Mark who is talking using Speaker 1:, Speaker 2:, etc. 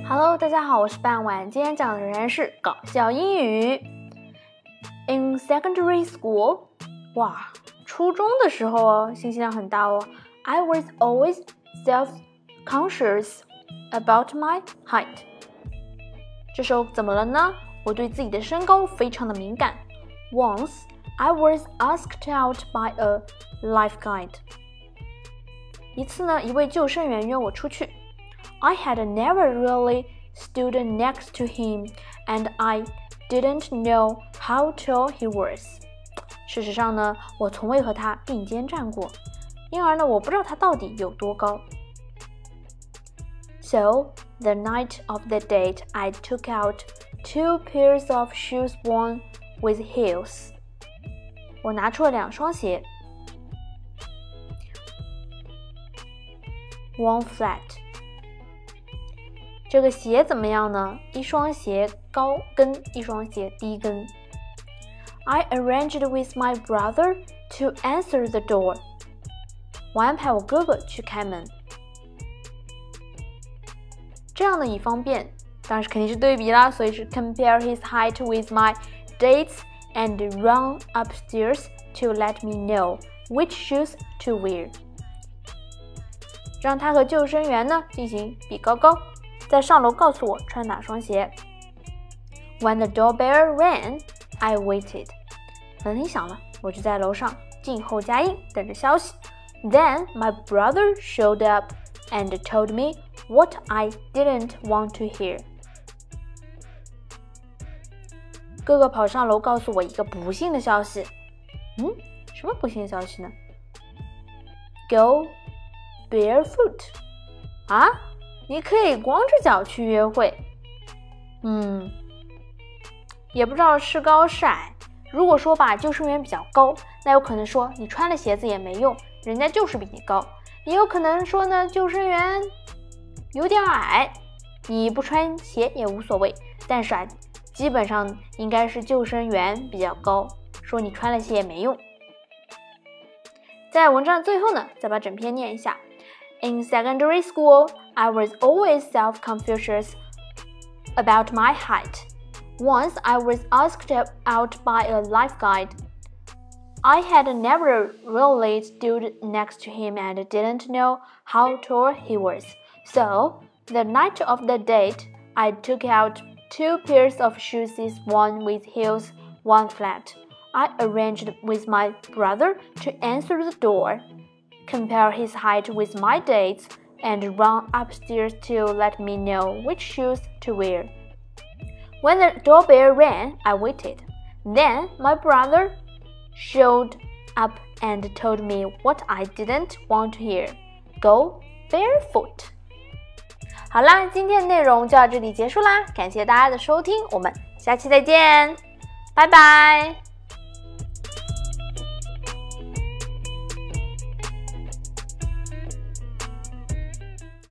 Speaker 1: Hello，大家好，我是半晚。今天讲的仍然是搞笑英语。In secondary school，哇，初中的时候哦，信息量很大哦。I was always self-conscious about my height。这时候怎么了呢？我对自己的身高非常的敏感。Once I was asked out by a life guide。一次呢，一位救生员约我出去。I had never really stood next to him, and I didn't know how tall he was. 事实上呢，我从未和他并肩站过，因而呢，我不知道他到底有多高。So the night of the date, I took out two pairs of shoes worn with heels. 我拿出了两双鞋，worn flat。 这个鞋怎么样呢？一双鞋高跟，一双鞋低跟。I arranged with my brother to answer the door。我安排我哥哥去开门。这样的以方便，当然是肯定是对比啦，所以是 compare his height with my dates and run upstairs to let me know which shoes to wear。让他和救生员呢进行比高高。 在上楼告诉我穿哪双鞋。When the doorbell rang, I waited. 门铃响了，我就在楼上静候佳音，等着消息。Then my brother showed up and told me what I didn't want to hear. 哥哥跑上楼告诉我一个不幸的消息。嗯，什么不幸消息呢？Go barefoot. 啊？ 你可以光着脚去约会，嗯，也不知道是高是矮。如果说吧，救生员比较高，那有可能说你穿了鞋子也没用，人家就是比你高。也有可能说呢，救生员有点矮，你不穿鞋也无所谓。但是啊，基本上应该是救生员比较高，说你穿了鞋也没用。在文章最后呢，再把整篇念一下。In secondary school, I was always self conscious about my height. Once I was asked out by a life guide. I had never really stood next to him and didn't know how tall he was. So, the night of the date, I took out two pairs of shoes, one with heels, one flat. I arranged with my brother to answer the door compare his height with my dates, and run upstairs to let me know which shoes to wear. When the doorbell rang, I waited. Then my brother showed up and told me what I didn't want to hear go barefoot. 好啦，今天的内容就到这里结束啦，感谢大家的收听，我们下期再见，拜拜。